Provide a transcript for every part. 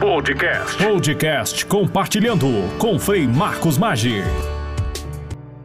Podcast. Podcast compartilhando com Frei Marcos Maggi.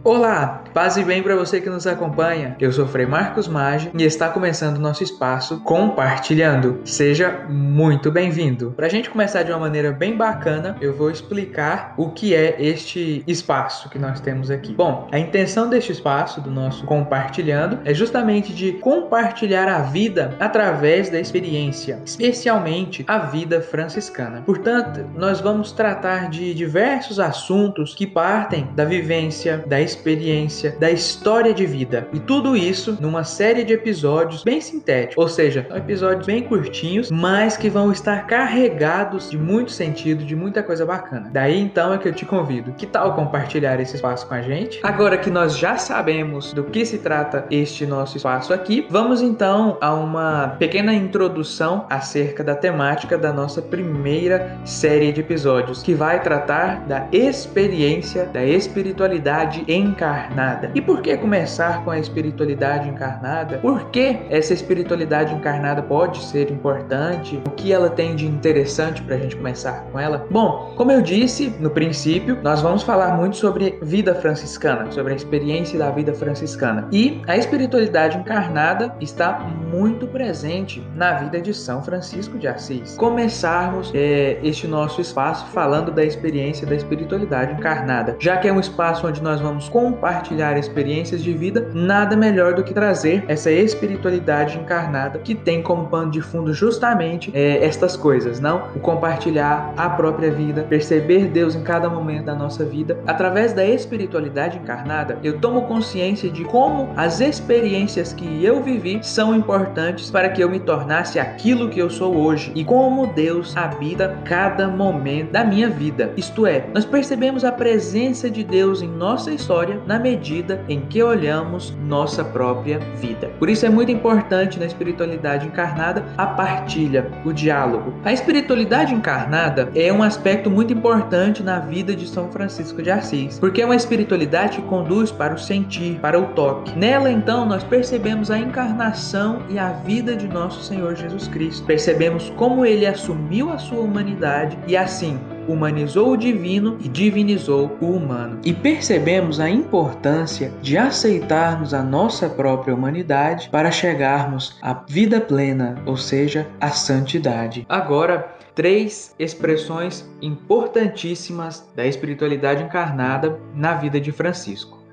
Olá, paz e bem para você que nos acompanha. Eu sou Frei Marcos Maggi e está começando nosso espaço Compartilhando. Seja muito bem-vindo. Para a gente começar de uma maneira bem bacana, eu vou explicar o que é este espaço que nós temos aqui. Bom, a intenção deste espaço, do nosso Compartilhando, é justamente de compartilhar a vida através da experiência, especialmente a vida franciscana. Portanto, nós vamos tratar de diversos assuntos que partem da vivência, da experiência experiência, da história de vida. E tudo isso numa série de episódios bem sintéticos, ou seja, episódios bem curtinhos, mas que vão estar carregados de muito sentido, de muita coisa bacana. Daí então é que eu te convido. Que tal compartilhar esse espaço com a gente? Agora que nós já sabemos do que se trata este nosso espaço aqui, vamos então a uma pequena introdução acerca da temática da nossa primeira série de episódios, que vai tratar da experiência da espiritualidade em encarnada. E por que começar com a espiritualidade encarnada? Por que essa espiritualidade encarnada pode ser importante? O que ela tem de interessante para a gente começar com ela? Bom, como eu disse no princípio, nós vamos falar muito sobre vida franciscana, sobre a experiência da vida franciscana. E a espiritualidade encarnada está muito presente na vida de São Francisco de Assis. Começarmos é, este nosso espaço falando da experiência da espiritualidade encarnada, já que é um espaço onde nós vamos compartilhar experiências de vida, nada melhor do que trazer essa espiritualidade encarnada que tem como pano de fundo justamente é, estas coisas, não? O compartilhar a própria vida, perceber Deus em cada momento da nossa vida. Através da espiritualidade encarnada, eu tomo consciência de como as experiências que eu vivi são importantes para que eu me tornasse aquilo que eu sou hoje e como Deus habita cada momento da minha vida. Isto é, nós percebemos a presença de Deus em nossa história história na medida em que olhamos nossa própria vida. Por isso é muito importante na espiritualidade encarnada a partilha, o diálogo. A espiritualidade encarnada é um aspecto muito importante na vida de São Francisco de Assis, porque é uma espiritualidade que conduz para o sentir, para o toque. Nela, então, nós percebemos a encarnação e a vida de nosso Senhor Jesus Cristo. Percebemos como ele assumiu a sua humanidade e assim humanizou o divino e divinizou o humano. E percebemos a importância de aceitarmos a nossa própria humanidade para chegarmos à vida plena, ou seja, à santidade. Agora, três expressões importantíssimas da espiritualidade encarnada na vida de Francisco.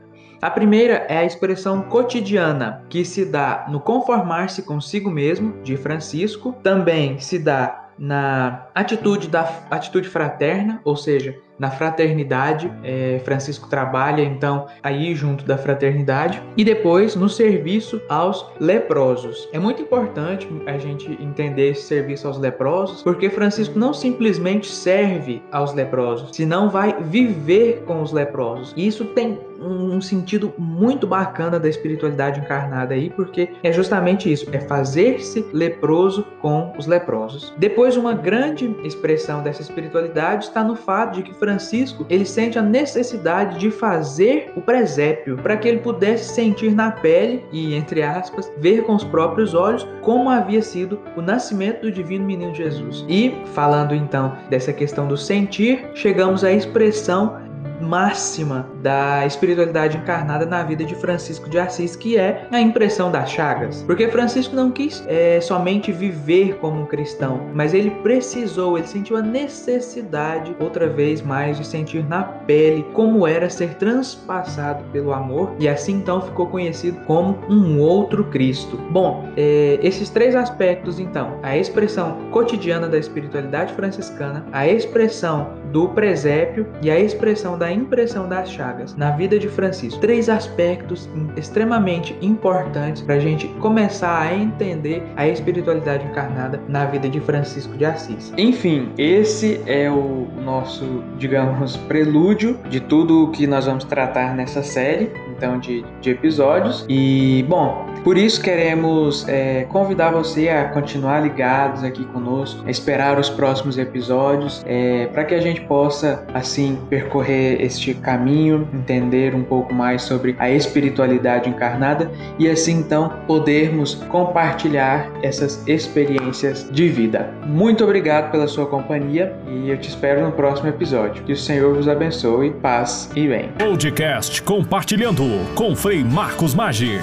A primeira é a expressão cotidiana, que se dá no conformar-se consigo mesmo, de Francisco, também se dá na atitude da atitude fraterna, ou seja, na fraternidade. É, Francisco trabalha então aí junto da fraternidade e depois no serviço aos leprosos. É muito importante a gente entender esse serviço aos leprosos, porque Francisco não simplesmente serve aos leprosos, senão vai viver com os leprosos. E isso tem um sentido muito bacana da espiritualidade encarnada aí, porque é justamente isso, é fazer-se leproso com os leprosos. Depois, uma grande expressão dessa espiritualidade está no fato de que Francisco ele sente a necessidade de fazer o presépio para que ele pudesse sentir na pele e, entre aspas, ver com os próprios olhos como havia sido o nascimento do divino menino Jesus. E, falando então dessa questão do sentir, chegamos à expressão máxima da espiritualidade encarnada na vida de Francisco de Assis, que é a impressão das chagas. Porque Francisco não quis é, somente viver como um cristão, mas ele precisou, ele sentiu a necessidade, outra vez mais, de sentir na pele como era ser transpassado pelo amor, e assim então ficou conhecido como um outro Cristo. Bom, é, esses três aspectos, então, a expressão cotidiana da espiritualidade franciscana, a expressão do presépio e a expressão da impressão das chagas na vida de Francisco. Três aspectos extremamente importantes para a gente começar a entender a espiritualidade encarnada na vida de Francisco de Assis. Enfim, esse é o nosso, digamos, prelúdio de tudo o que nós vamos tratar nessa série então de, de episódios. E, bom, por isso queremos é, convidar você a continuar ligados aqui conosco, a esperar os próximos episódios, é, para que a gente possa, assim, percorrer este caminho, entender um pouco mais sobre a espiritualidade encarnada e, assim, então, podermos compartilhar essas experiências de vida. Muito obrigado pela sua companhia e eu te espero no próximo episódio. Que o Senhor vos abençoe, paz e bem. Podcast Compartilhando com Frei Marcos Maggi.